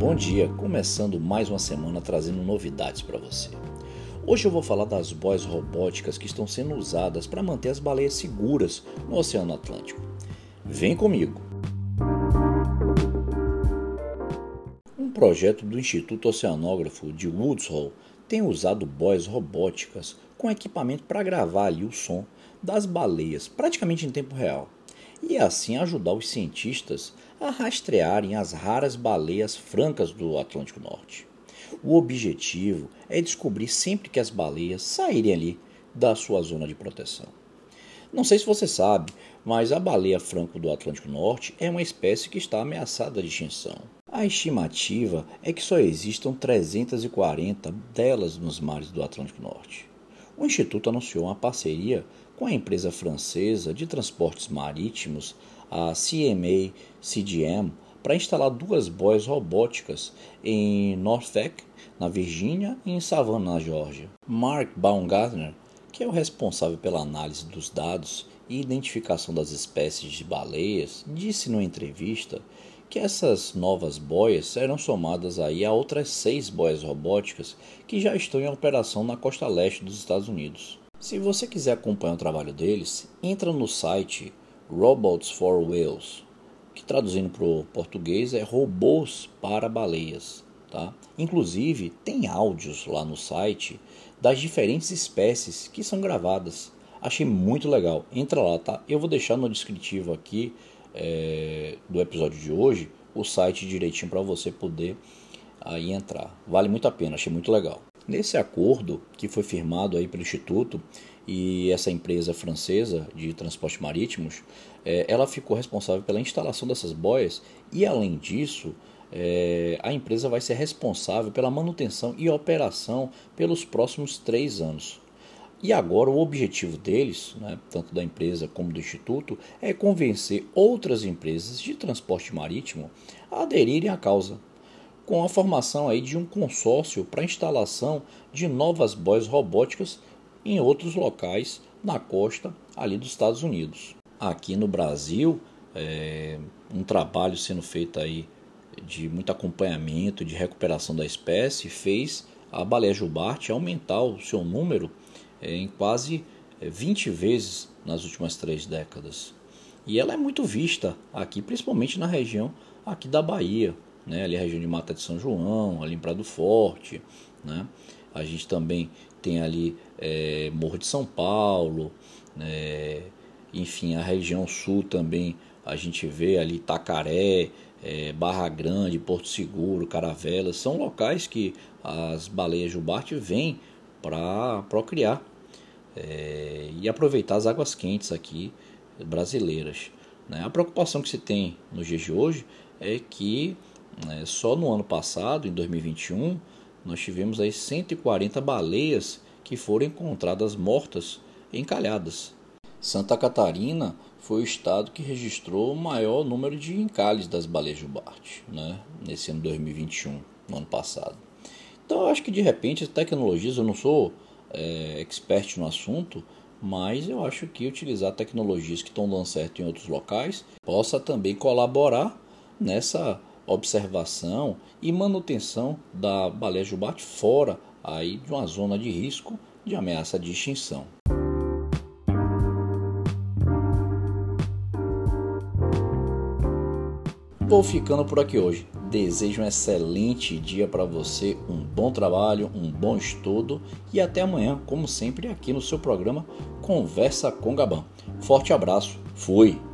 Bom dia, começando mais uma semana trazendo novidades para você. Hoje eu vou falar das boias robóticas que estão sendo usadas para manter as baleias seguras no Oceano Atlântico. Vem comigo! Um projeto do Instituto Oceanógrafo de Woods Hole tem usado boias robóticas com equipamento para gravar ali o som das baleias praticamente em tempo real e assim ajudar os cientistas a rastrearem as raras baleias francas do Atlântico Norte. O objetivo é descobrir sempre que as baleias saírem ali da sua zona de proteção. Não sei se você sabe, mas a baleia franco do Atlântico Norte é uma espécie que está ameaçada de extinção. A estimativa é que só existam 340 delas nos mares do Atlântico Norte. O Instituto anunciou uma parceria com a empresa francesa de transportes marítimos, a CMA CGM, para instalar duas boias robóticas em Norfolk, na Virgínia, e em Savannah, na Geórgia. Mark Baumgartner, que é o responsável pela análise dos dados e identificação das espécies de baleias, disse numa entrevista que essas novas boias serão somadas aí a outras seis boias robóticas que já estão em operação na costa leste dos Estados Unidos. Se você quiser acompanhar o trabalho deles, entra no site Robots for Whales, que traduzindo para o português é robôs para baleias. Tá? Inclusive, tem áudios lá no site das diferentes espécies que são gravadas. Achei muito legal. Entra lá, tá? Eu vou deixar no descritivo aqui é, do episódio de hoje o site direitinho para você poder aí entrar. Vale muito a pena, achei muito legal. Nesse acordo que foi firmado aí pelo Instituto e essa empresa francesa de transportes marítimos, é, ela ficou responsável pela instalação dessas boias e, além disso, é, a empresa vai ser responsável pela manutenção e operação pelos próximos três anos. E agora o objetivo deles, né, tanto da empresa como do Instituto, é convencer outras empresas de transporte marítimo a aderirem à causa com a formação aí de um consórcio para instalação de novas boias robóticas em outros locais na costa ali dos Estados Unidos. Aqui no Brasil, é, um trabalho sendo feito aí de muito acompanhamento, de recuperação da espécie, fez a baleia jubarte aumentar o seu número é, em quase 20 é, vezes nas últimas três décadas. E ela é muito vista aqui, principalmente na região aqui da Bahia, né? ali a região de Mata de São João, ali em Prado Forte. Né? A gente também tem ali é, Morro de São Paulo, né? enfim, a região sul também a gente vê ali Tacaré, é, Barra Grande, Porto Seguro, Caravelas, são locais que as baleias jubarte vêm para procriar é, e aproveitar as águas quentes aqui brasileiras. Né? A preocupação que se tem nos dias de hoje é que né? Só no ano passado, em 2021, nós tivemos aí 140 baleias que foram encontradas mortas encalhadas. Santa Catarina foi o estado que registrou o maior número de encalhes das baleias jubarte, né? nesse ano 2021, no ano passado. Então eu acho que de repente as tecnologias, eu não sou é, expert no assunto, mas eu acho que utilizar tecnologias que estão dando certo em outros locais possa também colaborar nessa observação e manutenção da baleia jubarte fora aí de uma zona de risco de ameaça de extinção. Vou ficando por aqui hoje. Desejo um excelente dia para você, um bom trabalho, um bom estudo e até amanhã, como sempre, aqui no seu programa Conversa com Gabão. Forte abraço, fui!